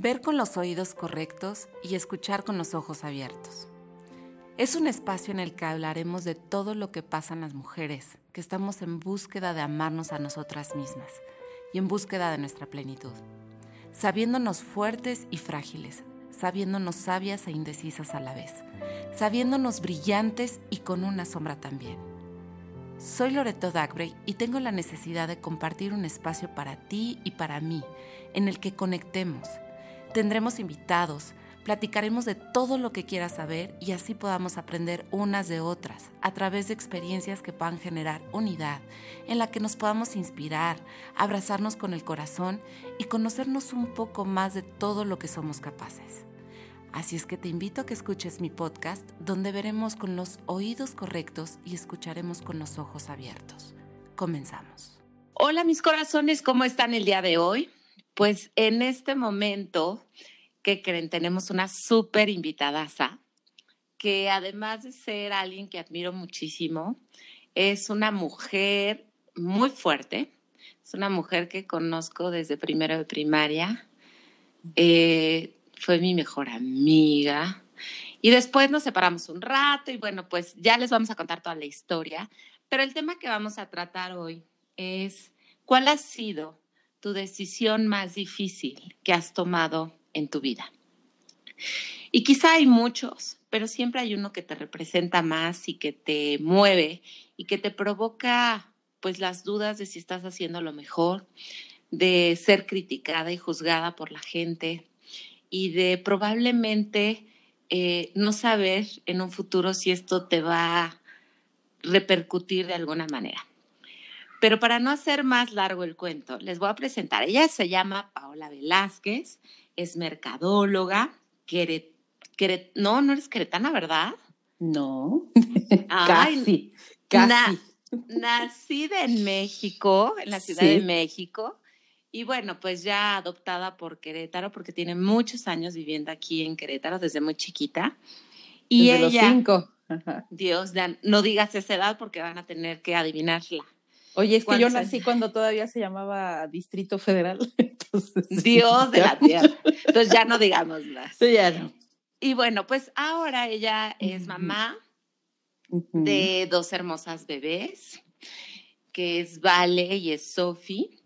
ver con los oídos correctos y escuchar con los ojos abiertos. Es un espacio en el que hablaremos de todo lo que pasa en las mujeres, que estamos en búsqueda de amarnos a nosotras mismas y en búsqueda de nuestra plenitud, sabiéndonos fuertes y frágiles, sabiéndonos sabias e indecisas a la vez, sabiéndonos brillantes y con una sombra también. Soy Loreto Dagbray y tengo la necesidad de compartir un espacio para ti y para mí, en el que conectemos, Tendremos invitados, platicaremos de todo lo que quieras saber y así podamos aprender unas de otras a través de experiencias que puedan generar unidad, en la que nos podamos inspirar, abrazarnos con el corazón y conocernos un poco más de todo lo que somos capaces. Así es que te invito a que escuches mi podcast donde veremos con los oídos correctos y escucharemos con los ojos abiertos. Comenzamos. Hola mis corazones, ¿cómo están el día de hoy? Pues en este momento, ¿qué creen? Tenemos una súper invitadaza que además de ser alguien que admiro muchísimo, es una mujer muy fuerte, es una mujer que conozco desde primero de primaria, eh, fue mi mejor amiga. Y después nos separamos un rato y bueno, pues ya les vamos a contar toda la historia, pero el tema que vamos a tratar hoy es cuál ha sido tu decisión más difícil que has tomado en tu vida. Y quizá hay muchos, pero siempre hay uno que te representa más y que te mueve y que te provoca pues las dudas de si estás haciendo lo mejor, de ser criticada y juzgada por la gente y de probablemente eh, no saber en un futuro si esto te va a repercutir de alguna manera. Pero para no hacer más largo el cuento, les voy a presentar. Ella se llama Paola Velázquez, es mercadóloga, no, no eres queretana, ¿verdad? No, casi, casi. nacida en México, en la Ciudad de México, y bueno, pues ya adoptada por Querétaro, porque tiene muchos años viviendo aquí en Querétaro desde muy chiquita. Y desde ella, los cinco. Dios, no digas esa edad porque van a tener que adivinarla. Oye, es que yo nací cuando todavía se llamaba Distrito Federal. Dios de la tierra. Entonces ya no digamos más. Sí, ya no. Y bueno, pues ahora ella es mamá de dos hermosas bebés, que es Vale y es Sophie.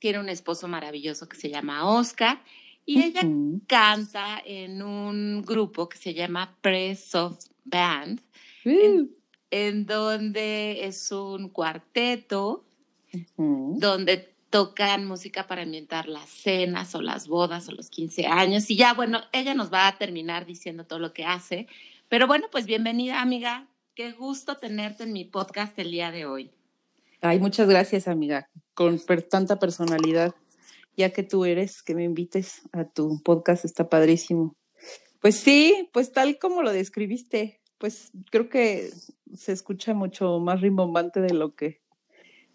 Tiene un esposo maravilloso que se llama Oscar. Y ella canta en un grupo que se llama Press of Band en donde es un cuarteto, donde tocan música para ambientar las cenas o las bodas o los 15 años. Y ya, bueno, ella nos va a terminar diciendo todo lo que hace. Pero bueno, pues bienvenida, amiga. Qué gusto tenerte en mi podcast el día de hoy. Ay, muchas gracias, amiga, con tanta personalidad, ya que tú eres, que me invites a tu podcast, está padrísimo. Pues sí, pues tal como lo describiste, pues creo que se escucha mucho más rimbombante de lo que,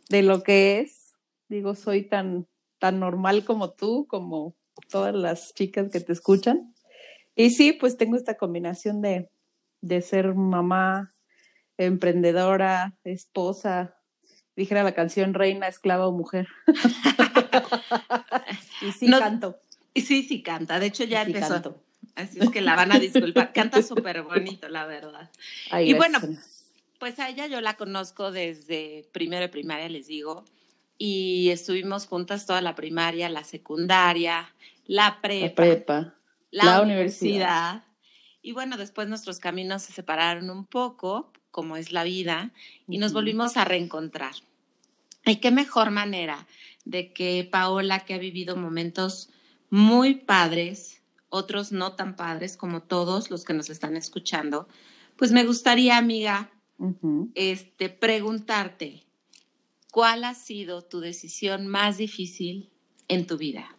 de lo que es. Digo, soy tan, tan normal como tú, como todas las chicas que te escuchan. Y sí, pues tengo esta combinación de, de ser mamá, emprendedora, esposa, dijera la canción reina, esclava o mujer. y sí canto. Y sí, sí canta. De hecho, ya empezó. Así es que la van a disculpar. Canta súper bonito, la verdad. y bueno, pues a ella yo la conozco desde primero de primaria, les digo, y estuvimos juntas toda la primaria, la secundaria, la prepa, la, universidad. Y bueno, después nuestros caminos se separaron un poco, como es la vida, y nos volvimos a reencontrar. Y qué mejor manera de que Paola, que ha vivido momentos muy padres, otros no tan padres como todos los que nos están escuchando, pues me gustaría, amiga, este, preguntarte, ¿cuál ha sido tu decisión más difícil en tu vida?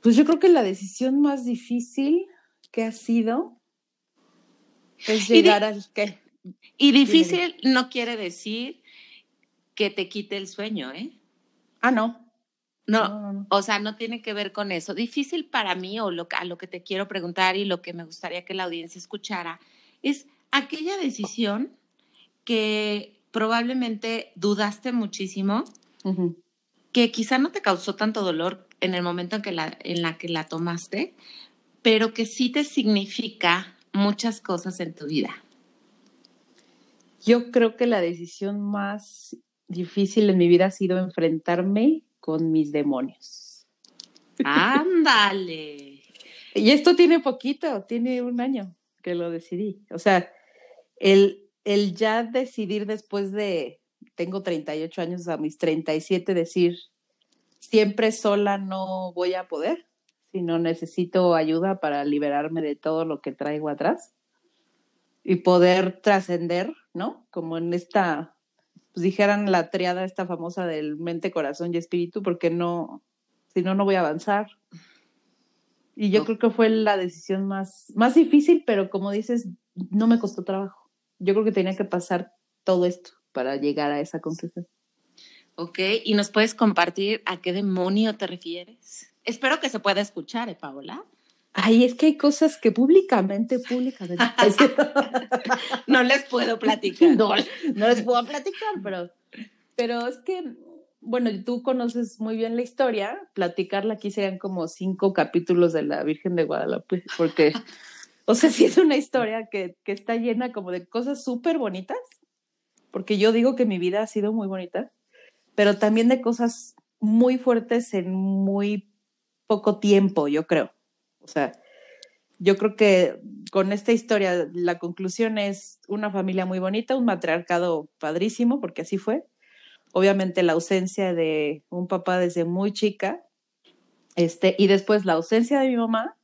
Pues yo creo que la decisión más difícil que ha sido es llegar al que. Y difícil no quiere decir que te quite el sueño, ¿eh? Ah, no. No, o sea, no tiene que ver con eso. Difícil para mí, o lo, a lo que te quiero preguntar y lo que me gustaría que la audiencia escuchara, es aquella decisión que probablemente dudaste muchísimo, que quizá no te causó tanto dolor en el momento en, que la, en la que la tomaste, pero que sí te significa muchas cosas en tu vida? Yo creo que la decisión más difícil en mi vida ha sido enfrentarme con mis demonios. Ándale. y esto tiene poquito, tiene un año que lo decidí. O sea, el, el ya decidir después de, tengo 38 años, a mis 37, decir, siempre sola no voy a poder, sino necesito ayuda para liberarme de todo lo que traigo atrás y poder trascender, ¿no? Como en esta, pues dijeran la triada esta famosa del mente, corazón y espíritu, porque no, si no, no voy a avanzar. Y yo creo que fue la decisión más, más difícil, pero como dices, no me costó trabajo. Yo creo que tenía que pasar todo esto para llegar a esa conclusión. Ok, ¿y nos puedes compartir a qué demonio te refieres? Espero que se pueda escuchar, ¿eh, Paola? Ay, es que hay cosas que públicamente, públicamente. no les puedo platicar. No, no les puedo platicar, pero, pero es que, bueno, tú conoces muy bien la historia. Platicarla aquí serían como cinco capítulos de la Virgen de Guadalupe, porque, o sea, sí es una historia que, que está llena como de cosas súper bonitas, porque yo digo que mi vida ha sido muy bonita, pero también de cosas muy fuertes en muy poco tiempo, yo creo. O sea, yo creo que con esta historia la conclusión es una familia muy bonita, un matriarcado padrísimo, porque así fue. Obviamente la ausencia de un papá desde muy chica, este, y después la ausencia de mi mamá,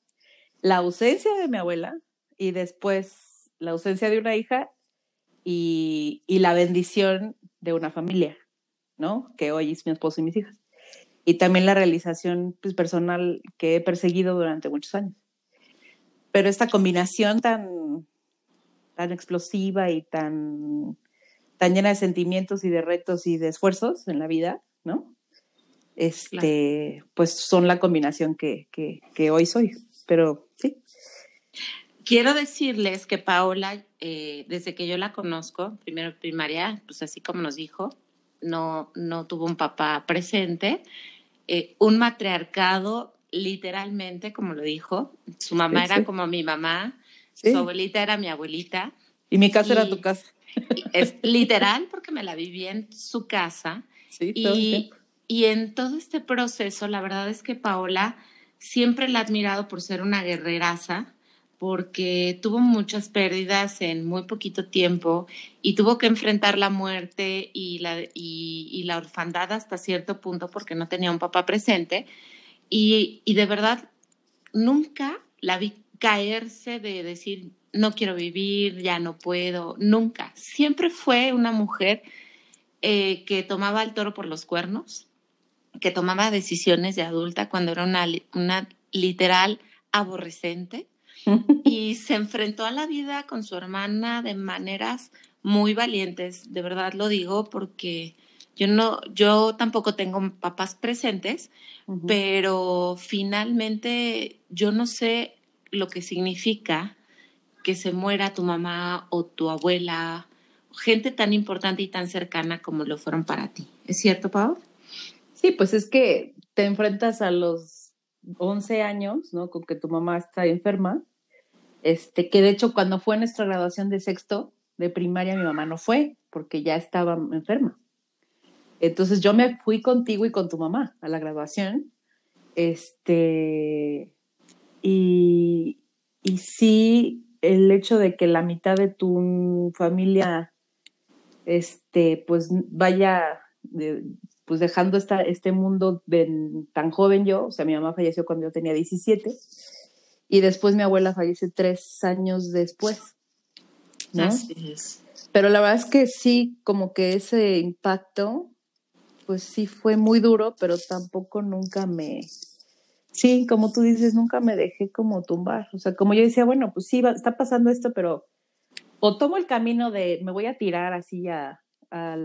la ausencia de mi abuela, y después la ausencia de una hija y, y la bendición de una familia, ¿no? Que hoy es mi esposo y mis hijas y también la realización pues, personal que he perseguido durante muchos años. Pero esta combinación tan, tan explosiva y tan, tan llena de sentimientos y de retos y de esfuerzos en la vida, ¿no? Este, pues son la combinación que, que, que, hoy soy. Pero sí. Quiero decirles que Paola, eh, desde que yo la conozco, primero primaria, pues así como nos dijo, no, no tuvo un papá presente, eh, un matriarcado, literalmente, como lo dijo. Su mamá era como mi mamá, su abuelita era mi abuelita. Y mi casa era tu casa. Es literal porque me la viví en su casa. y, y en todo este proceso, la verdad es que Paola siempre la he admirado por ser una guerreraza, porque tuvo muchas pérdidas en muy poquito tiempo y tuvo que enfrentar la muerte y la, y, la orfandad hasta cierto punto porque no tenía un papá presente. Y, y, de verdad, nunca la vi caerse de decir, no quiero vivir, ya no puedo, nunca. Siempre fue una mujer eh, que tomaba el toro por los cuernos, que tomaba decisiones de adulta cuando era una, una literal aborrecente y se enfrentó a la vida con su hermana de maneras muy valientes, de verdad lo digo porque yo no, yo tampoco tengo papás presentes, pero finalmente yo no sé lo que significa que se muera tu mamá o tu abuela, gente tan importante y tan cercana como lo fueron para ti. ¿Es cierto, Pau? Sí, pues es que te enfrentas a los 11 años, ¿no? Con que tu mamá está enferma este, que de hecho cuando fue nuestra graduación de sexto de primaria mi mamá no fue porque ya estaba enferma. Entonces yo me fui contigo y con tu mamá a la graduación. Este, y, y sí, el hecho de que la mitad de tu familia, este, pues vaya, pues dejando esta, este mundo tan joven yo, o sea, mi mamá falleció cuando yo tenía 17, y después mi abuela fallece tres años después. ¿no? Pero la verdad es que sí, como que ese impacto, pues sí fue muy duro, pero tampoco nunca me, sí, como tú dices, nunca me dejé como tumbar. O sea, como yo decía, bueno, pues sí, está pasando esto, pero o tomo el camino de me voy a tirar así a, a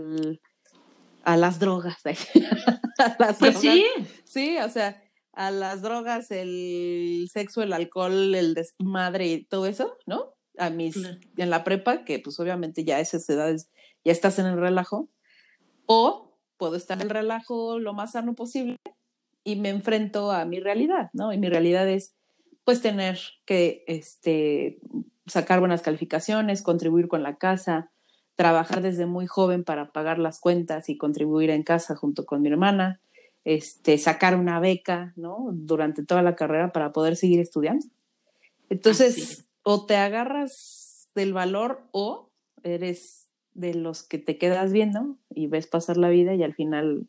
las drogas. a las pues sí. Sí, o sea, a las drogas, el sexo, el alcohol, el desmadre y todo eso, ¿no? A mis, en la prepa, que pues obviamente ya a esas edades ya estás en el relajo, o puedo estar en el relajo lo más sano posible y me enfrento a mi realidad, ¿no? Y mi realidad es, pues, tener que, este, sacar buenas calificaciones, contribuir con la casa, trabajar desde muy joven para pagar las cuentas y contribuir en casa junto con mi hermana, este, sacar una beca, ¿no? Durante toda la carrera para poder seguir estudiando. Entonces, o te agarras del valor o eres de los que te quedas viendo y ves pasar la vida y al final,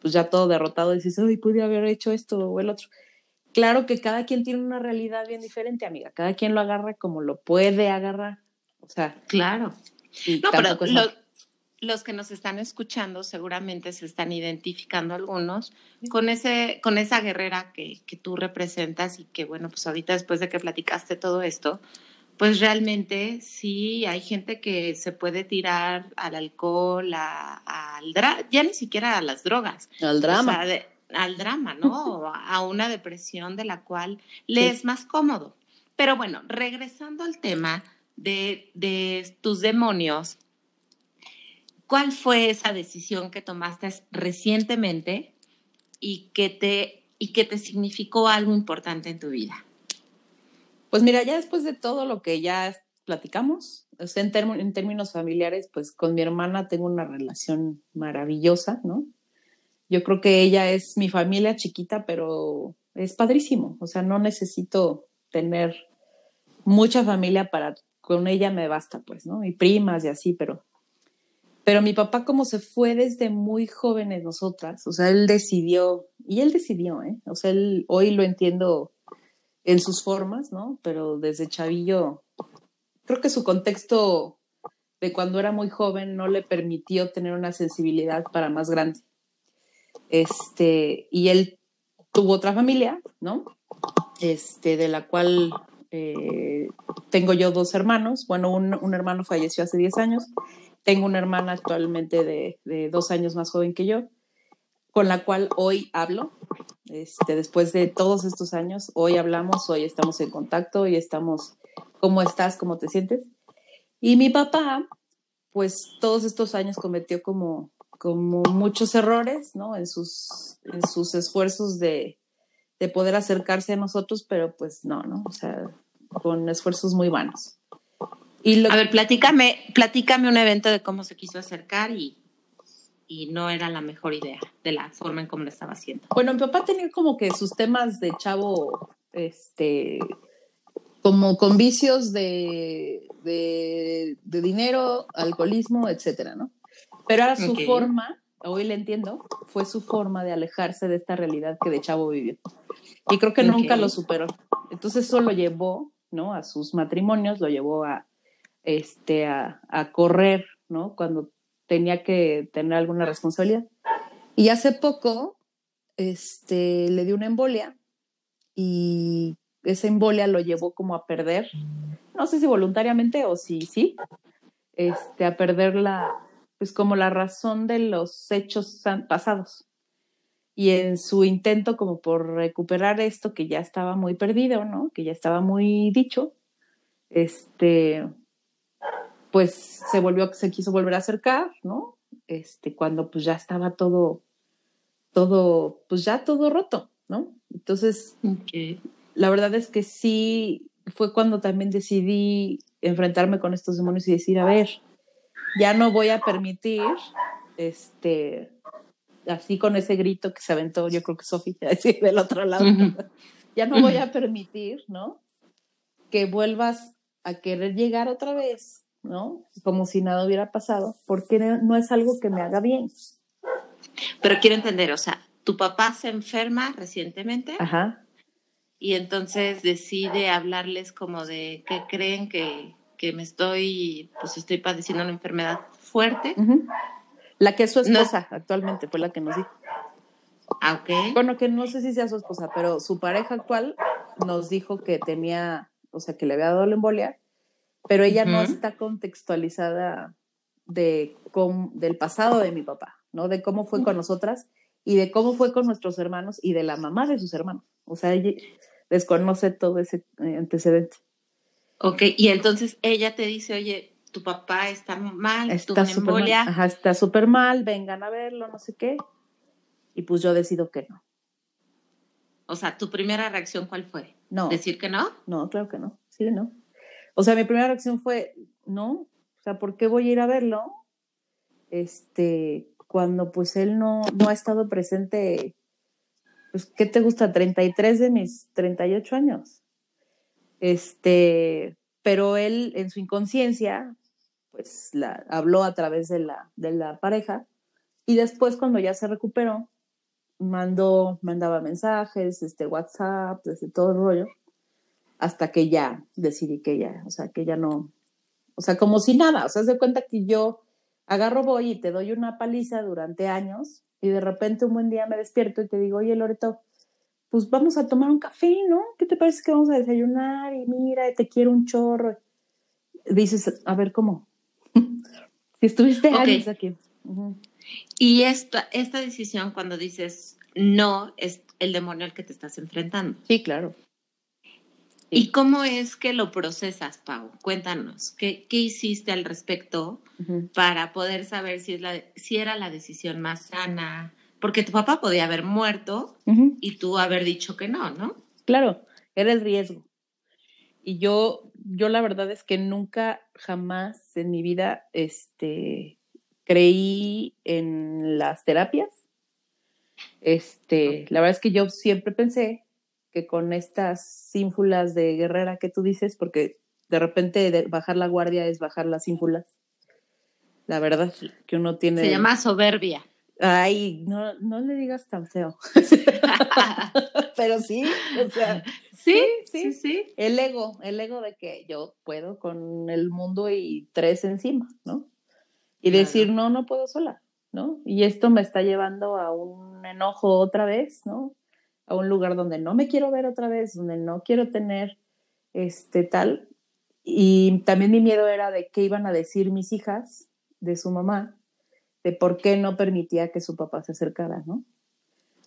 pues ya todo derrotado dices, ay, pude haber hecho esto o el otro. Claro que cada quien tiene una realidad bien diferente, amiga. Cada quien lo agarra como lo puede agarrar. O sea, claro. No, pero los que nos están escuchando seguramente se están identificando algunos con, ese, con esa guerrera que, que tú representas y que, bueno, pues ahorita después de que platicaste todo esto, pues realmente sí hay gente que se puede tirar al alcohol, al ya ni siquiera a las drogas. Al drama. al drama, ¿no? a una depresión de la cual le es más cómodo. Pero bueno, regresando al tema de, de tus demonios, ¿cuál fue esa decisión que tomaste recientemente y que te, y que te significó algo importante en tu vida? Pues mira, ya después de todo lo que ya platicamos, en, en, términos familiares, pues con mi hermana tengo una relación maravillosa, ¿no? Yo creo que ella es mi familia chiquita, pero es padrísimo. O sea, no necesito tener mucha familia para, con ella me basta, pues, ¿no? Y primas y así, pero, pero mi papá como se fue desde muy jóvenes nosotras, o sea, él decidió, y él decidió, ¿eh? O sea, él, hoy lo entiendo en sus formas, ¿no? Pero desde chavillo, creo que su contexto de cuando era muy joven no le permitió tener una sensibilidad para más grande. Este, y él tuvo otra familia, ¿no? Este, de la cual eh, tengo yo dos hermanos. Bueno, un, hermano falleció hace 10 años. Tengo una hermana actualmente de dos años más joven que yo, con la cual hoy hablo, este, después de todos estos años, hoy hablamos, hoy estamos en contacto, hoy estamos, ¿cómo estás? ¿Cómo te sientes? Y mi papá, pues todos estos años cometió como, como muchos errores, ¿no? En sus, en sus esfuerzos de, de poder acercarse a nosotros, pero pues no, ¿no? O sea, con esfuerzos muy vanos. Y a ver, platícame, platícame un evento de cómo se quiso acercar y, y no era la mejor idea de la forma en cómo lo estaba haciendo. Bueno, mi papá tenía como que sus temas de chavo, este, como con vicios de, de, dinero, alcoholismo, etcétera, ¿no? Pero era su forma, hoy le entiendo, fue su forma de alejarse de esta realidad que de chavo vivió. Y creo que nunca lo superó. Entonces eso lo llevó, ¿no? A sus matrimonios, lo llevó a, este, a, a correr, ¿no? Cuando tenía que tener alguna responsabilidad. Y hace poco este, le dio una embolia y esa embolia lo llevó como a perder, no sé si voluntariamente o si sí, este, a perder la, pues como la razón de los hechos pasados. Y en su intento como por recuperar esto que ya estaba muy perdido, ¿no? Que ya estaba muy dicho, este, pues se volvió, se quiso volver a acercar, ¿no? Este, cuando pues ya estaba todo, todo, pues ya todo roto, ¿no? Entonces, la verdad es que sí, fue cuando también decidí enfrentarme con estos demonios y decir, a ver, ya no voy a permitir, este, así con ese grito que se aventó, yo creo que Sofía, así del otro lado, ya no voy a permitir, ¿no? Que vuelvas a querer llegar otra vez ¿no? Como si nada hubiera pasado, porque no es algo que me haga bien. Pero quiero entender, o sea, tu papá se enferma recientemente. Ajá. Y entonces decide hablarles como de que creen que, que me estoy, pues estoy padeciendo una enfermedad fuerte. La que es su esposa actualmente fue la que nos dijo. Ah, ok. Bueno, que no sé si sea su esposa, pero su pareja actual nos dijo que tenía, o sea, que le había dado la embolia pero ella no está contextualizada de del pasado de mi papá, ¿no? De cómo fue con nosotras y de cómo fue con nuestros hermanos y de la mamá de sus hermanos. O sea, ella desconoce todo ese eh, antecedente. Ok, y entonces ella te dice, oye, tu papá está mal, está súper mal, ajá, está súper mal, vengan a verlo, no sé qué. Y pues yo decido que no. O sea, ¿tu primera reacción cuál fue? No. ¿Decir que no? No, claro que no. Sí, no. O sea, mi primera reacción fue, no, o sea, ¿por qué voy a ir a verlo? Este, cuando pues él no, no ha estado presente, pues, ¿qué te gusta? 33 de mis 38 años. Este, pero él en su inconsciencia, pues la habló a través de la, de la pareja y después cuando ya se recuperó, mandó, mandaba mensajes, este, WhatsApp, desde todo el rollo, hasta que ya decidí que ya, o sea, que ya no, o sea, como si nada, o sea, se cuenta que yo agarro, voy y te doy una paliza durante años y de repente un buen día me despierto y te digo, oye, Loreto, pues vamos a tomar un café, ¿no? ¿Qué te parece que vamos a desayunar? Y mira, te quiero un chorro. Dices, a ver, ¿cómo? si estuviste años aquí. Y esta, esta decisión cuando dices no es el demonio al que te estás enfrentando. Sí, claro. ¿Y cómo es que lo procesas, Pau? Cuéntanos, ¿qué, qué hiciste al respecto para poder saber si, es la, si era la decisión más sana? Porque tu papá podía haber muerto y tú haber dicho que no, ¿no? Claro, era el riesgo. Y yo, yo la verdad es que nunca, jamás en mi vida, este, creí en las terapias. Este, la verdad es que yo siempre pensé que con estas ínfulas de guerrera que tú dices, porque de repente bajar la guardia es bajar las ínfulas. La verdad que uno tiene. Se llama soberbia. Ay, no, no le digas tan feo. Pero sí, o sea. Sí, sí, sí, El ego, el ego de que yo puedo con el mundo y tres encima, ¿no? Y decir, no, no puedo sola, ¿no? Y esto me está llevando a un enojo otra vez, ¿no? A un lugar donde no me quiero ver otra vez, donde no quiero tener este tal. Y también mi miedo era de qué iban a decir mis hijas de su mamá, de por qué no permitía que su papá se acercara, ¿no?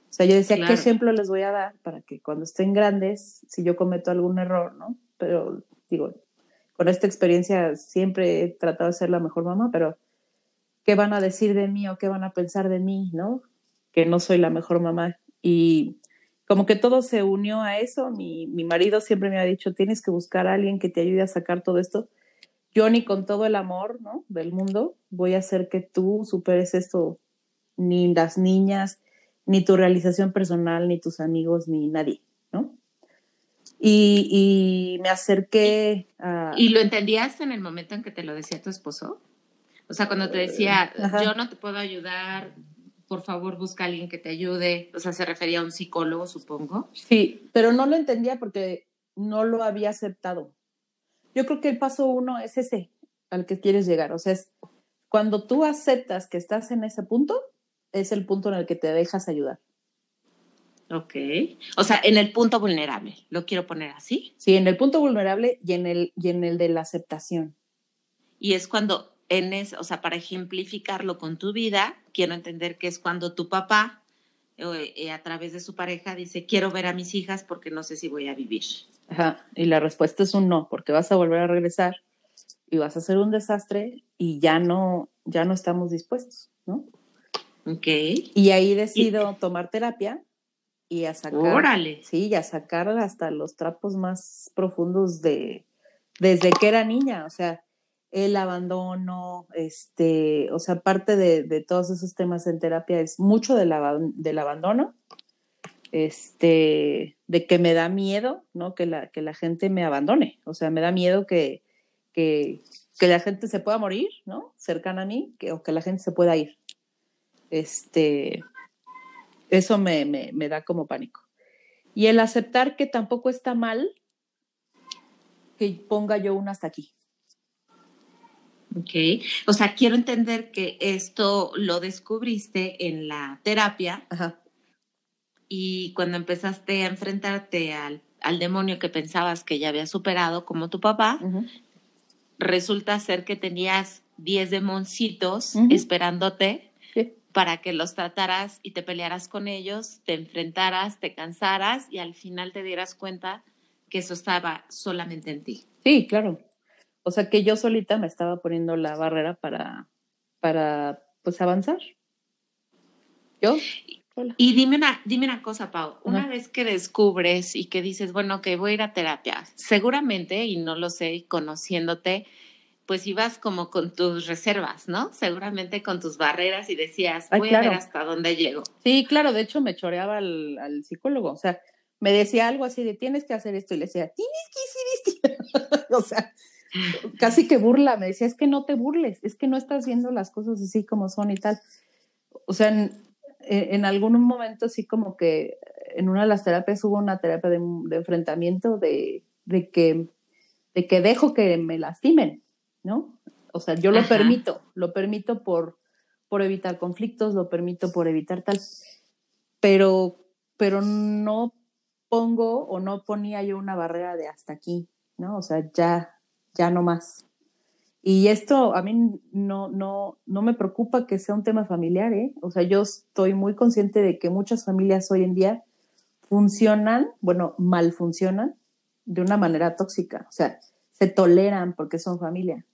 O sea, yo decía, ¿qué ejemplo les voy a dar para que cuando estén grandes, si yo cometo algún error, ¿no? Pero digo, con esta experiencia siempre he tratado de ser la mejor mamá, pero ¿qué van a decir de mí o qué van a pensar de mí, ¿no? Que no soy la mejor mamá. Y como que todo se unió a eso. Mi, mi marido siempre me ha dicho, tienes que buscar a alguien que te ayude a sacar todo esto. Yo ni con todo el amor ¿no? del mundo voy a hacer que tú superes esto, ni las niñas, ni tu realización personal, ni tus amigos, ni nadie, ¿no? Y, y me acerqué a... ¿Y lo entendías en el momento en que te lo decía tu esposo? O sea, cuando te decía, yo no te puedo ayudar, por favor busca a alguien que te ayude. O sea, se refería a un psicólogo, supongo. Sí, pero no lo entendía porque no lo había aceptado. Yo creo que el paso uno es ese al que quieres llegar. O sea, es cuando tú aceptas que estás en ese punto, es el punto en el que te dejas ayudar. Ok. O sea, en el punto vulnerable, lo quiero poner así. Sí, en el punto vulnerable y en el, y en el de la aceptación. Y es cuando en o sea, para ejemplificarlo con tu vida, quiero entender que es cuando tu papá, eh, eh, a través de su pareja, dice, quiero ver a mis hijas porque no sé si voy a vivir. Ajá, y la respuesta es un no, porque vas a volver a regresar y vas a hacer un desastre y ya no, ya no estamos dispuestos, ¿no? Ok. Y ahí decido tomar terapia y a sacar, Órale. sí, y a sacar hasta los trapos más profundos de, desde que era niña, o sea, el abandono, este, o sea, parte de, todos esos temas en terapia es mucho del, del abandono, este, de que me da miedo, ¿no? Que la, que la gente me abandone, o sea, me da miedo que, que, la gente se pueda morir, ¿no? Cercana a mí, que, o que la gente se pueda ir. Este, eso me, me, me da como pánico. Y el aceptar que tampoco está mal que ponga yo un hasta aquí. Ok, o sea, quiero entender que esto lo descubriste en la terapia Ajá. y cuando empezaste a enfrentarte al, al, demonio que pensabas que ya había superado, como tu papá, resulta ser que tenías 10 demoncitos esperándote para que los trataras y te pelearas con ellos, te enfrentaras, te cansaras y al final te dieras cuenta que eso estaba solamente en ti. Sí, claro. O sea, que yo solita me estaba poniendo la barrera para, para pues, avanzar. Yo. Y dime una, dime una cosa, Pau. Una vez que descubres y que dices, bueno, que voy a ir a terapia, seguramente, y no lo sé, conociéndote, pues ibas como con tus reservas, ¿no? Seguramente con tus barreras y decías, voy a ver hasta dónde llego. Sí, claro, de hecho me choreaba al, al, psicólogo, o sea, me decía algo así de tienes que hacer esto y le decía, tienes que hacer esto. o sea, casi que burla, me decía, es que no te burles, es que no estás viendo las cosas así como son y tal. O sea, en, en algún momento sí como que en una de las terapias hubo una terapia de, de enfrentamiento de, de, que, de que dejo que me lastimen ¿no? O sea, yo lo permito, lo permito por, por evitar conflictos, lo permito por evitar tal, pero, pero no pongo o no ponía yo una barrera de hasta aquí, ¿no? O sea, ya, ya no más. Y esto a mí no, no, no me preocupa que sea un tema familiar, ¿eh? O sea, yo estoy muy consciente de que muchas familias hoy en día funcionan, bueno, mal funcionan de una manera tóxica. O sea, se toleran porque son familia.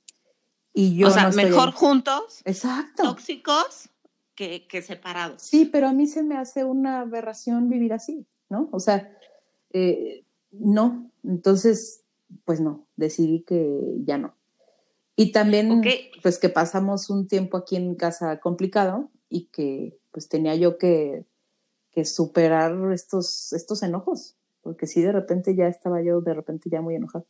Y yo o sea, mejor juntos, Exacto. tóxicos, que, que, separados. Sí, pero a mí se me hace una aberración vivir así, ¿no? O sea, eh, no. Entonces, pues no, decidí que ya no. Y también, pues que pasamos un tiempo aquí en casa complicado y que pues tenía yo que, que superar estos, estos enojos, porque sí, de repente ya estaba yo, de repente ya muy enojada.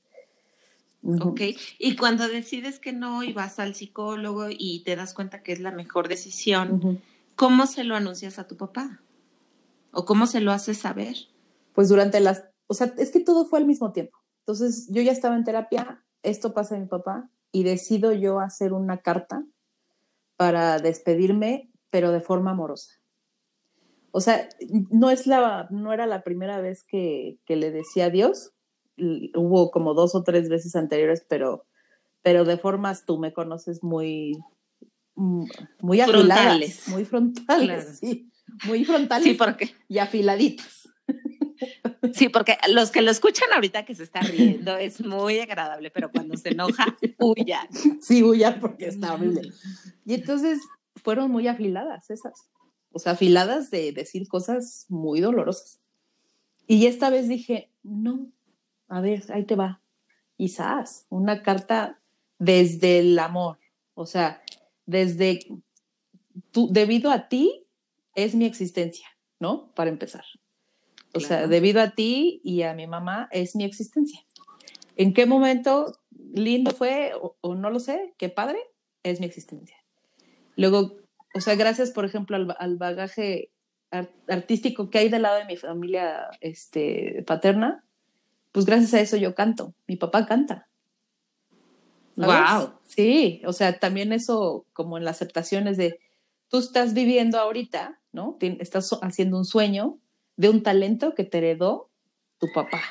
Ok, y cuando decides que no y vas al psicólogo y te das cuenta que es la mejor decisión, ¿cómo se lo anuncias a tu papá? ¿O cómo se lo haces saber? Pues durante las, o sea, es que todo fue al mismo tiempo. Entonces yo ya estaba en terapia, esto pasa a mi papá y decido yo hacer una carta para despedirme, pero de forma amorosa. O sea, no, es la, no era la primera vez que, que le decía adiós, hubo como dos o tres veces anteriores, pero, pero de formas tú me conoces muy, mm, muy afiladas, muy frontales, sí, muy frontales sí, porque... y afiladitas. Sí, porque los que lo escuchan ahorita que se está riendo es muy agradable, pero cuando se enoja, huyan. Sí, huyan porque está horrible. Y entonces fueron muy afiladas esas, o sea, afiladas de decir cosas muy dolorosas. Y esta vez dije, no, a ver, ahí te va. Quizás una carta desde el amor, o sea, desde tú, debido a ti es mi existencia, ¿no? Para empezar. O sea, debido a ti y a mi mamá es mi existencia. ¿En qué momento lindo fue o, no lo sé? ¿Qué padre? Es mi existencia. Luego, o sea, gracias, por ejemplo, al, bagaje artístico que hay del lado de mi familia este, paterna, pues gracias a eso yo canto. Mi papá canta. Wow. Sí, o sea, también eso como en las aceptaciones de tú estás viviendo ahorita, ¿no? Estás haciendo un sueño de un talento que te heredó tu papá.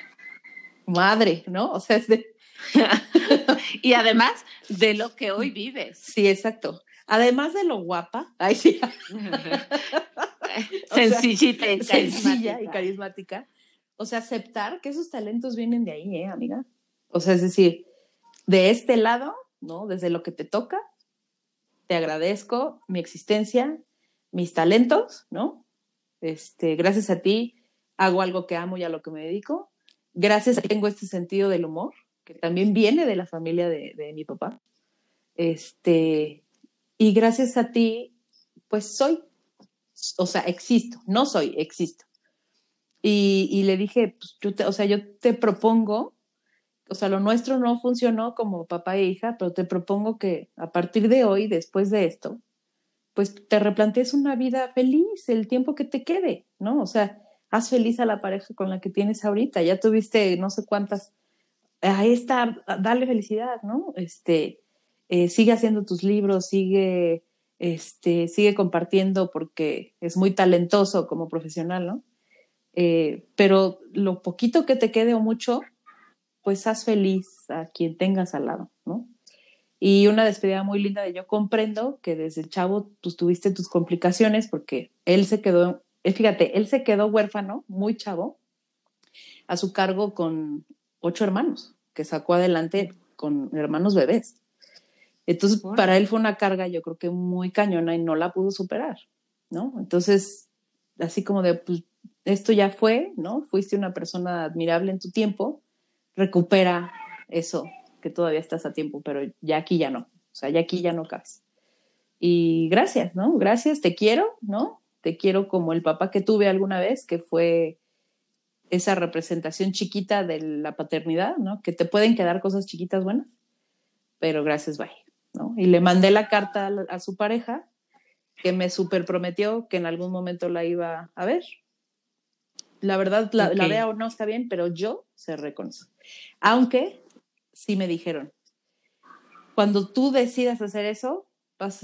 Madre, ¿no? O sea, es de... y además de lo que hoy vives. Sí, exacto. Además de lo guapa, ay sí. Sencillita y Sencilla y carismática o sea, aceptar que esos talentos vienen de ahí, ¿eh, amiga? O sea, es decir, de este lado, ¿no? Desde lo que te toca, te agradezco mi existencia, mis talentos, ¿no? Este, gracias a ti hago algo que amo y a lo que me dedico. Gracias a ti tengo este sentido del humor, que también viene de la familia de, mi papá. Este, y gracias a ti, pues soy, o sea, existo, no soy, existo. Y, le dije, pues yo te, o sea, yo te propongo, o sea, lo nuestro no funcionó como papá e hija, pero te propongo que a partir de hoy, después de esto, pues te replantees una vida feliz, el tiempo que te quede, ¿no? O sea, haz feliz a la pareja con la que tienes ahorita, ya tuviste no sé cuántas, ahí está, dale felicidad, ¿no? Este, eh, sigue haciendo tus libros, sigue, este, sigue compartiendo porque es muy talentoso como profesional, ¿no? Eh, pero lo poquito que te quede o mucho, pues haz feliz a quien tengas al lado, ¿no? Y una despedida muy linda de yo comprendo que desde chavo pues tuviste tus complicaciones porque él se quedó, eh, fíjate, él se quedó huérfano, muy chavo, a su cargo con ocho hermanos que sacó adelante con hermanos bebés. Entonces, para él fue una carga, yo creo que muy cañona y no la pudo superar, ¿no? Entonces, así como de, pues, esto ya fue, ¿no? Fuiste una persona admirable en tu tiempo, recupera eso, que todavía estás a tiempo, pero ya aquí ya no, o sea, ya aquí ya no cabes. Y gracias, ¿no? Gracias, te quiero, ¿no? Te quiero como el papá que tuve alguna vez, que fue esa representación chiquita de la paternidad, ¿no? Que te pueden quedar cosas chiquitas buenas, pero gracias, bye, ¿no? Y le mandé la carta a, su pareja que me super prometió que en algún momento la iba a ver. La verdad, la, vea o no está bien, pero yo se reconozco. Aunque sí me dijeron, cuando tú decidas hacer eso,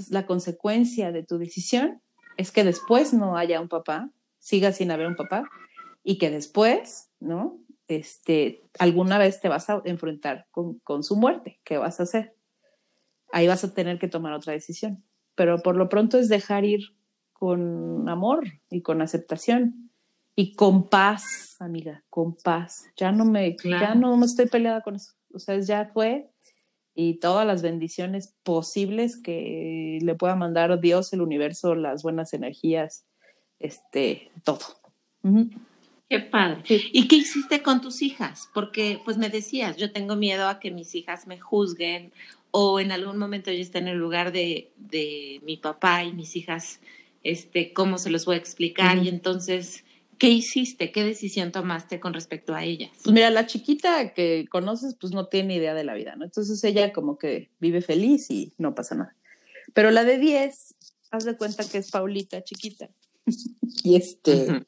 la consecuencia de tu decisión es que después no haya un papá, siga sin haber un papá, y que después, ¿no? Este, alguna vez te vas a enfrentar con, con su muerte. ¿Qué vas a hacer? Ahí vas a tener que tomar otra decisión. Pero por lo pronto es dejar ir con amor y con aceptación y con paz, amiga, con paz. Ya no me, ya no me estoy peleada con eso. O sea, ya fue y todas las bendiciones posibles que le pueda mandar Dios, el universo, las buenas energías, este, todo. Qué padre. ¿Y qué hiciste con tus hijas? Porque, pues me decías, yo tengo miedo a que mis hijas me juzguen o en algún momento yo esté en el lugar de, de mi papá y mis hijas, este, ¿cómo se los voy a explicar? Y entonces, ¿qué hiciste? ¿Qué decisión tomaste con respecto a ellas? Pues mira, la chiquita que conoces, pues no tiene idea de la vida, ¿no? Entonces ella como que vive feliz y no pasa nada. Pero la de 10, haz de cuenta que es Paulita chiquita. y este...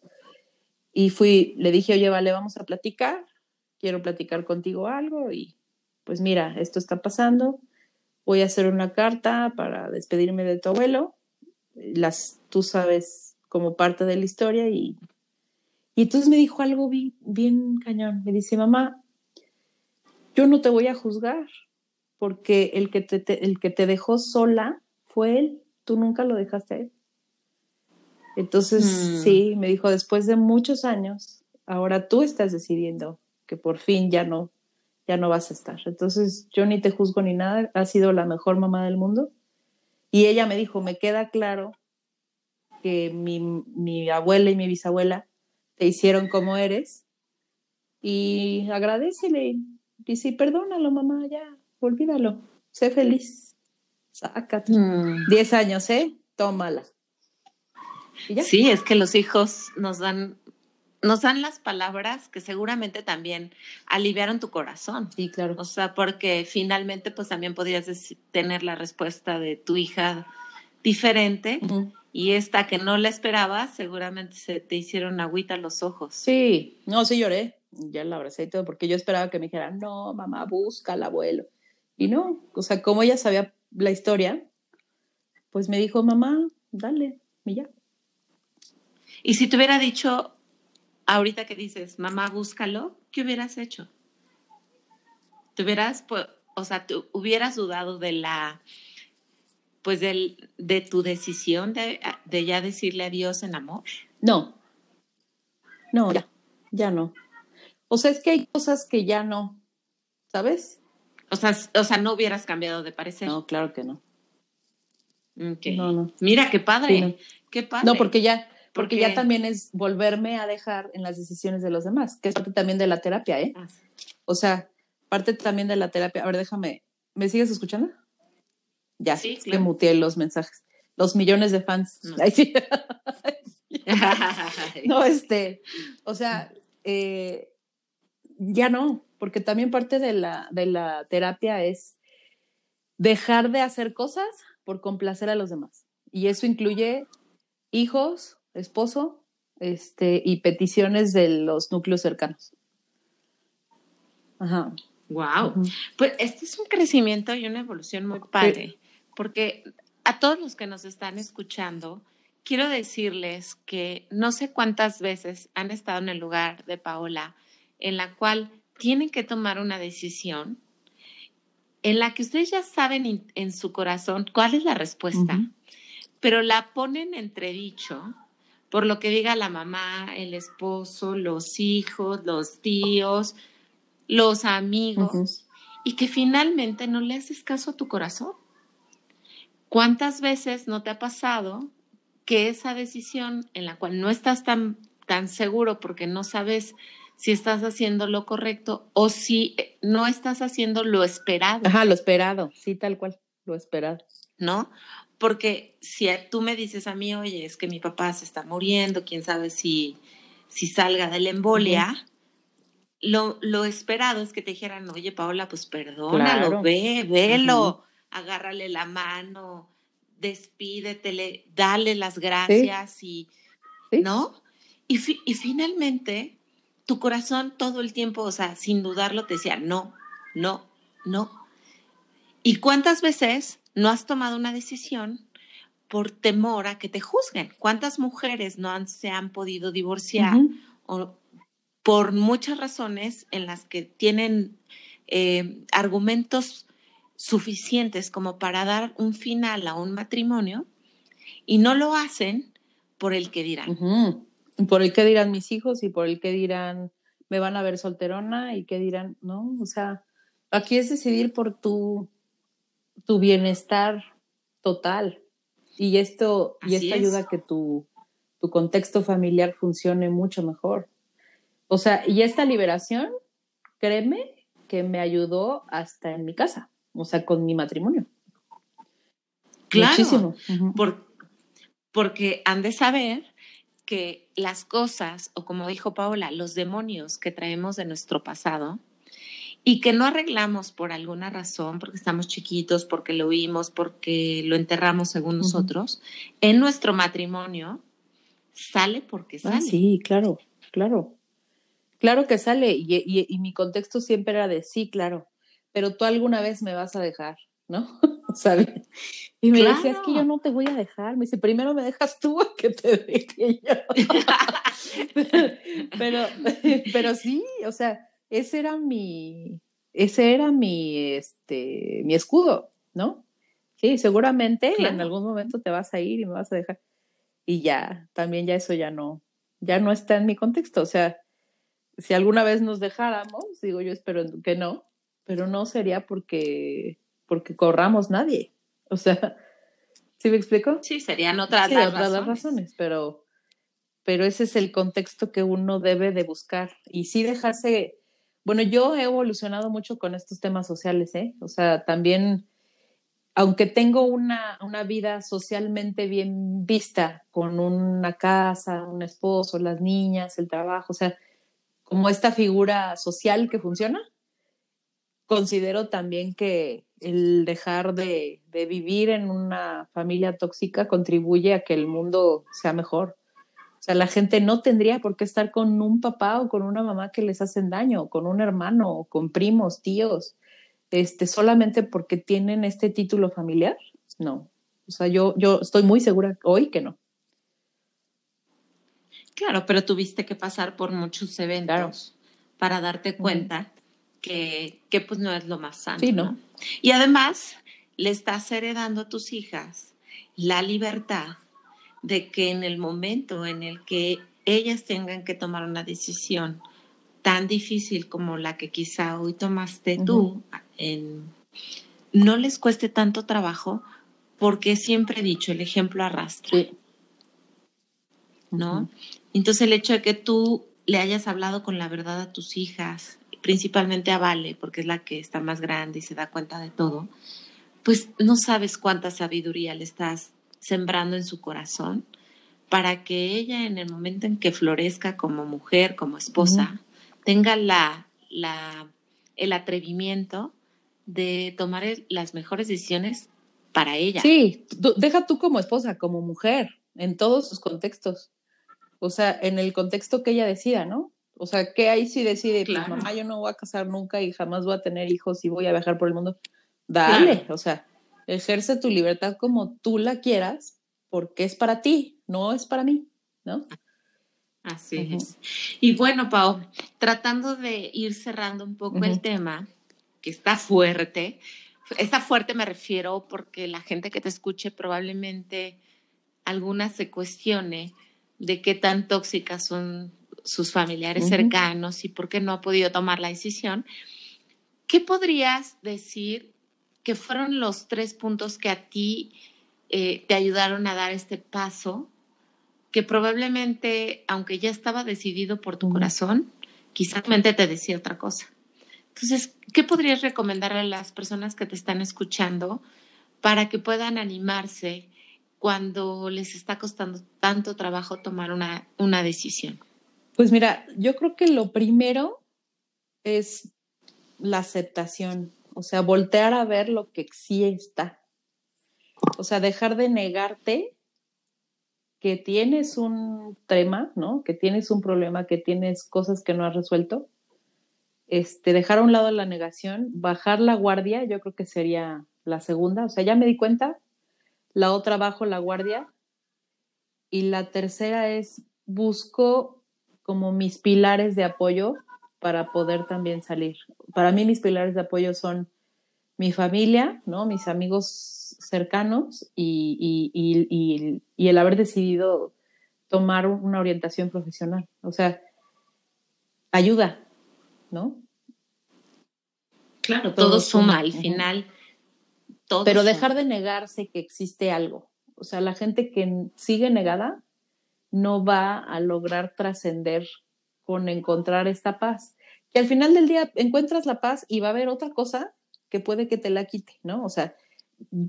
Y fui, le dije, oye, vale, vamos a platicar, quiero platicar contigo algo y pues mira, esto está pasando, voy a hacer una carta para despedirme de tu abuelo, las, tú sabes como parte de la historia y, y entonces me dijo algo bien, bien cañón, me dice, mamá, yo no te voy a juzgar porque el que te, el que te dejó sola fue él, tú nunca lo dejaste a él. Entonces, mm. sí, me dijo, después de muchos años, ahora tú estás decidiendo que por fin ya no, ya no vas a estar. Entonces, yo ni te juzgo ni nada, has sido la mejor mamá del mundo. Y ella me dijo, me queda claro que mi, mi abuela y mi bisabuela te hicieron como eres y agradecele. Dice, perdónalo, mamá, ya, olvídalo, sé feliz. Sácate. Mm. Diez años, ¿eh? Tómala. Sí, es que los hijos nos dan, nos dan las palabras que seguramente también aliviaron tu corazón. Sí, claro. O sea, porque finalmente pues también podrías tener la respuesta de tu hija diferente y esta que no la esperabas, seguramente se te hicieron agüita los ojos. Sí, no, sí lloré, ya la abracé y todo, porque yo esperaba que me dijera, no, mamá, busca al abuelo. Y no, o sea, como ella sabía la historia, pues me dijo, mamá, dale, y ya. Y si te hubiera dicho, ahorita que dices, mamá, búscalo, ¿qué hubieras hecho? ¿Te hubieras, o sea, tú hubieras dudado de la, pues del, de tu decisión de, de ya decirle adiós en amor? No, no, ya, ya no. O sea, es que hay cosas que ya no, ¿sabes? O sea, o sea, no hubieras cambiado de parecer. No, claro que no. No, no. Mira, qué padre, qué padre. No, porque ya, porque ya también es volverme a dejar en las decisiones de los demás, que es parte también de la terapia, ¿eh? Ah, o sea, parte también de la terapia. A ver, déjame, ¿me sigues escuchando? Ya, sí, que muteé los mensajes. Los millones de fans. No, no este, o sea, eh, ya no, porque también parte de la, de la terapia es dejar de hacer cosas por complacer a los demás. Y eso incluye hijos, esposo este, y peticiones de los núcleos cercanos. Ajá. Wow. Pues este es un crecimiento y una evolución muy padre, porque a todos los que nos están escuchando, quiero decirles que no sé cuántas veces han estado en el lugar de Paola en la cual tienen que tomar una decisión en la que ustedes ya saben en su corazón cuál es la respuesta, pero la ponen entredicho por lo que diga la mamá, el esposo, los hijos, los tíos, los amigos. y que finalmente no le haces caso a tu corazón. ¿Cuántas veces no te ha pasado que esa decisión en la cual no estás tan, tan seguro porque no sabes si estás haciendo lo correcto o si eh, no estás haciendo lo esperado? Ajá, lo esperado, sí, tal cual, lo esperado. ¿No? Porque si tú me dices a mí, oye, es que mi papá se está muriendo, quién sabe si, si salga de la embolia, lo, lo, esperado es que te dijeran, oye, Paola, pues perdónalo, ve, velo, agárrale la mano, despídetele, dale las gracias y, ¿no? Y, y finalmente, tu corazón todo el tiempo, o sea, sin dudarlo, te decía, no, no, no. ¿Y cuántas veces no has tomado una decisión por temor a que te juzguen? ¿Cuántas mujeres no han, se han podido divorciar o por muchas razones en las que tienen eh, argumentos suficientes como para dar un final a un matrimonio y no lo hacen por el que dirán. Por el que dirán mis hijos y por el que dirán me van a ver solterona y que dirán, no, o sea, aquí es decidir por tu, tu bienestar total y esto y esto ayuda a que tu, tu contexto familiar funcione mucho mejor. O sea, y esta liberación, créeme que me ayudó hasta en mi casa o sea, con mi matrimonio. Claro, Muchísimo. porque han de saber que las cosas, o como dijo Paola, los demonios que traemos de nuestro pasado y que no arreglamos por alguna razón, porque estamos chiquitos, porque lo oímos, porque lo enterramos según nosotros, en nuestro matrimonio sale porque ah, sale. sí, claro, claro. Claro que sale, y, mi contexto siempre era de sí, claro pero tú alguna vez me vas a dejar, ¿no? ¿Sabes? Y me decía, es que yo no te voy a dejar. Me dice, primero me dejas tú a que te deje yo. pero, pero sí, o sea, ese era mi, ese era mi, este, mi escudo, ¿no? Sí, seguramente en algún momento te vas a ir y me vas a dejar. Y ya, también ya eso ya no, ya no está en mi contexto. O sea, si alguna vez nos dejáramos, digo yo espero que no, pero no sería porque, porque corramos nadie. O sea, ¿sí me explico? Sí, serían otras, sí, otras razones. razones, pero, pero ese es el contexto que uno debe de buscar. Y sí dejarse, bueno, yo he evolucionado mucho con estos temas sociales, ¿eh? O sea, también, aunque tengo una, una vida socialmente bien vista, con una casa, un esposo, las niñas, el trabajo, o sea, como esta figura social que funciona, considero también que el dejar de, vivir en una familia tóxica contribuye a que el mundo sea mejor. O sea, la gente no tendría por qué estar con un papá o con una mamá que les hacen daño, con un hermano, o con primos, tíos, este, solamente porque tienen este título familiar. No. O sea, yo, yo estoy muy segura hoy que no. Claro, pero tuviste que pasar por muchos eventos para darte cuenta que, pues no es lo más sano. Sí, ¿no? Y además le estás heredando a tus hijas la libertad de que en el momento en el que ellas tengan que tomar una decisión tan difícil como la que quizá hoy tomaste tú, no les cueste tanto trabajo porque siempre he dicho, el ejemplo arrastra. ¿No? Entonces el hecho de que tú le hayas hablado con la verdad a tus hijas, principalmente a Vale, porque es la que está más grande y se da cuenta de todo, pues no sabes cuánta sabiduría le estás sembrando en su corazón para que ella en el momento en que florezca como mujer, como esposa, tenga la, la, el atrevimiento de tomar las mejores decisiones para ella. Sí, deja tú como esposa, como mujer, en todos sus contextos. O sea, en el contexto que ella decida, ¿no? O sea, ¿qué ahí si decide, pues mamá, yo no voy a casar nunca y jamás voy a tener hijos y voy a viajar por el mundo? Dale, o sea, ejerce tu libertad como tú la quieras, porque es para ti, no es para mí, ¿no? Así es. Y bueno, Pau, tratando de ir cerrando un poco el tema, que está fuerte, está fuerte me refiero porque la gente que te escuche probablemente alguna se cuestione de qué tan tóxicas son sus familiares cercanos y por qué no ha podido tomar la decisión, ¿qué podrías decir que fueron los tres puntos que a ti eh, te ayudaron a dar este paso? Que probablemente, aunque ya estaba decidido por tu corazón, quizás mente te decía otra cosa. Entonces, ¿qué podrías recomendar a las personas que te están escuchando para que puedan animarse cuando les está costando tanto trabajo tomar una, una decisión? Pues mira, yo creo que lo primero es la aceptación, o sea, voltear a ver lo que sí está. O sea, dejar de negarte que tienes un tema, ¿no? Que tienes un problema, que tienes cosas que no has resuelto. Este, dejar a un lado la negación, bajar la guardia, yo creo que sería la segunda. O sea, ya me di cuenta. La otra, bajo la guardia. Y la tercera es, busco como mis pilares de apoyo para poder también salir. Para mí mis pilares de apoyo son mi familia, ¿no? mis amigos cercanos y, y, el haber decidido tomar una orientación profesional. O sea, ayuda, ¿no? Claro, todo, suma, al final. Todo Pero dejar de negarse que existe algo. O sea, la gente que sigue negada no va a lograr trascender con encontrar esta paz. Que al final del día encuentras la paz y va a haber otra cosa que puede que te la quite, ¿no? O sea,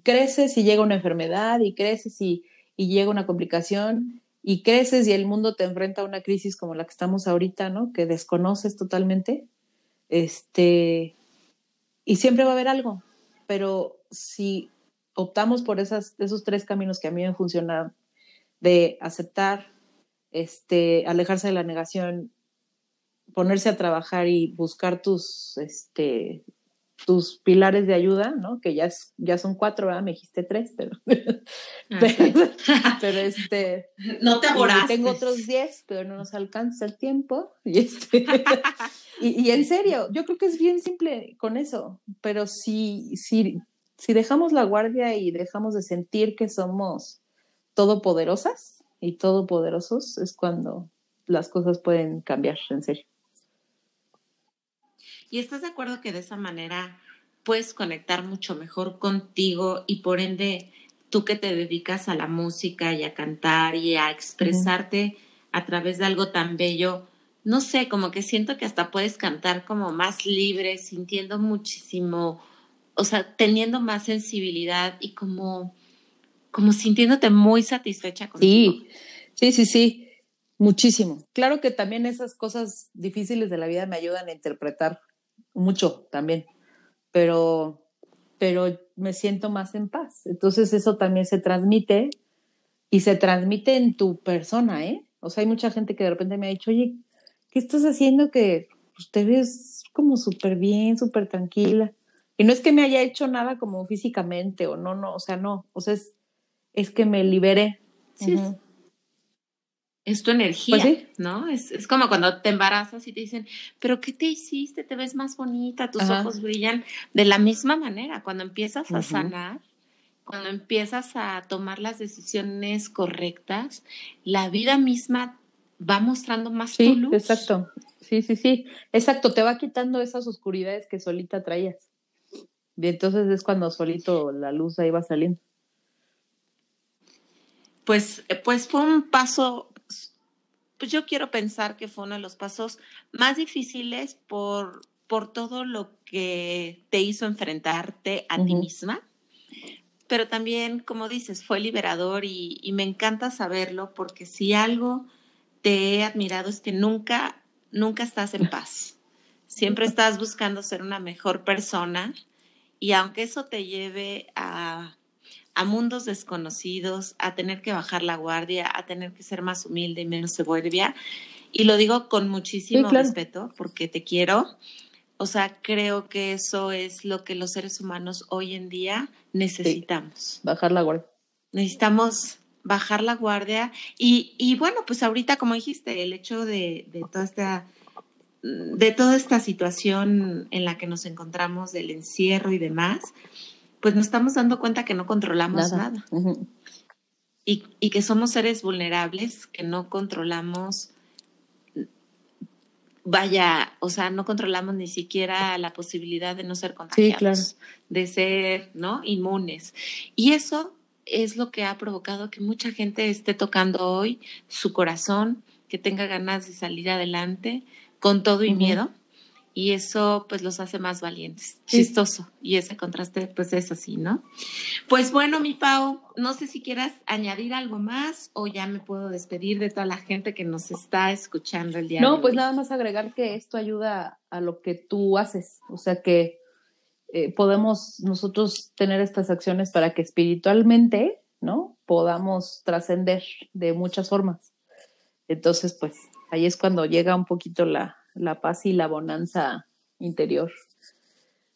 creces y llega una enfermedad y creces y, y llega una complicación y creces y el mundo te enfrenta a una crisis como la que estamos ahorita, ¿no? Que desconoces totalmente. Este, y siempre va a haber algo, pero si optamos por esos tres caminos que a mí me funcionan, de aceptar, este, alejarse de la negación, ponerse a trabajar y buscar tus, este, tus pilares de ayuda, ¿no? Que ya, es, ya son cuatro, ¿verdad? Me dijiste tres, pero, ah, pero, este... No te aboraste. Tengo otros diez, pero no nos alcanza el tiempo. Y, este, y, en serio, yo creo que es bien simple con eso, pero si, si, si dejamos la guardia y dejamos de sentir que somos todopoderosas, y todopoderosos es cuando las cosas pueden cambiar, en serio. ¿Y estás de acuerdo que de esa manera puedes conectar mucho mejor contigo y por ende tú que te dedicas a la música y a cantar y a expresarte a través de algo tan bello? No sé, como que siento que hasta puedes cantar como más libre, sintiendo muchísimo, o sea, teniendo más sensibilidad y como como sintiéndote muy satisfecha contigo. Sí, sí, sí, sí, muchísimo. Claro que también esas cosas difíciles de la vida me ayudan a interpretar mucho también, pero, pero me siento más en paz. Entonces eso también se transmite y se transmite en tu persona, ¿eh? O sea, hay mucha gente que de repente me ha dicho, oye, ¿qué estás haciendo que pues, te ves como súper bien, súper tranquila? Y no es que me haya hecho nada como físicamente o no, no, o sea, no, o sea, es es que me liberé. Sí. Es tu energía, pues ¿no? Es, como cuando te embarazas y te dicen, pero ¿qué te hiciste? Te ves más bonita, tus ojos brillan. De la misma manera, cuando empiezas a sanar, cuando empiezas a tomar las decisiones correctas, la vida misma va mostrando más sí, luz. Exacto, sí, sí, sí, exacto, te va quitando esas oscuridades que solita traías. Y entonces es cuando solito la luz ahí va saliendo pues, eh, pues fue un paso, pues yo quiero pensar que fue uno de los pasos más difíciles por, por todo lo que te hizo enfrentarte a ti misma, pero también, como dices, fue liberador y, y me encanta saberlo porque si algo te he admirado es que nunca, nunca estás en paz. Siempre estás buscando ser una mejor persona y aunque eso te lleve a a mundos desconocidos, a tener que bajar la guardia, a tener que ser más humilde y menos soberbia. Y lo digo con muchísimo respeto porque te quiero. O sea, creo que eso es lo que los seres humanos hoy en día necesitamos. bajar la guardia. Necesitamos bajar la guardia. Y, y bueno, pues ahorita, como dijiste, el hecho de, de toda esta de toda esta situación en la que nos encontramos del encierro y demás, pues nos estamos dando cuenta que no controlamos nada. y, que somos seres vulnerables, que no controlamos vaya, o sea, no controlamos ni siquiera la posibilidad de no ser contagiados, de ser, ¿no? Inmunes. Y eso es lo que ha provocado que mucha gente esté tocando hoy su corazón, que tenga ganas de salir adelante con todo y miedo y eso pues los hace más valientes. Chistoso. Y ese contraste pues es así, ¿no? Pues bueno, mi Pau, no sé si quieras añadir algo más o ya me puedo despedir de toda la gente que nos está escuchando el día no, pues nada más agregar que esto ayuda a lo que tú haces, o sea que eh, podemos nosotros tener estas acciones para que espiritualmente, ¿no? Podamos trascender de muchas formas. Entonces, pues ahí es cuando llega un poquito la, la paz y la bonanza interior.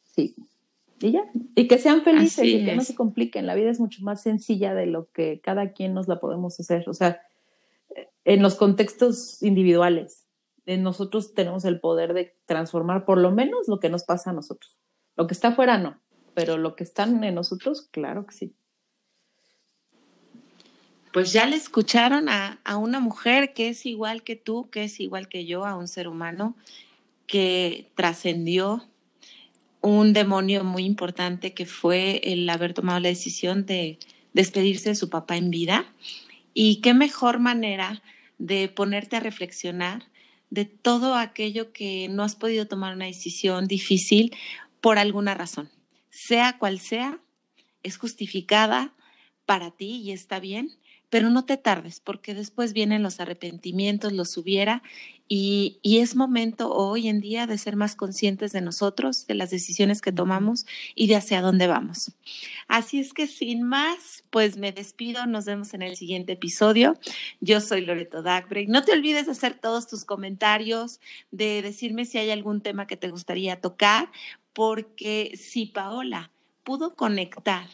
Sí. Y ya. Y que sean felices y que no se compliquen. La vida es mucho más sencilla de lo que cada quien nos la podemos hacer. O sea, en los contextos individuales, en nosotros tenemos el poder de transformar por lo menos lo que nos pasa a nosotros. Lo que está afuera no, pero lo que está en nosotros, claro que sí. Pues ya le escucharon a, una mujer que es igual que tú, que es igual que yo, a un ser humano que trascendió un demonio muy importante que fue el haber tomado la decisión de despedirse de su papá en vida. Y qué mejor manera de ponerte a reflexionar de todo aquello que no has podido tomar una decisión difícil por alguna razón. Sea cual sea, es justificada para ti y está bien, pero no te tardes porque después vienen los arrepentimientos, los hubiera y, y, es momento hoy en día de ser más conscientes de nosotros, de las decisiones que tomamos y de hacia dónde vamos. Así es que sin más, pues me despido, nos vemos en el siguiente episodio. Yo soy Loreto Dagbreak. No te olvides de hacer todos tus comentarios, de decirme si hay algún tema que te gustaría tocar, porque si Paola pudo conectar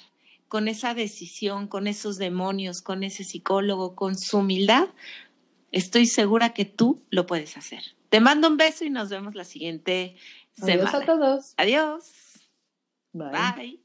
con esa decisión, con esos demonios, con ese psicólogo, con su humildad, estoy segura que tú lo puedes hacer. Te mando un beso y nos vemos la siguiente semana. Adiós a todos. Adiós. Bye.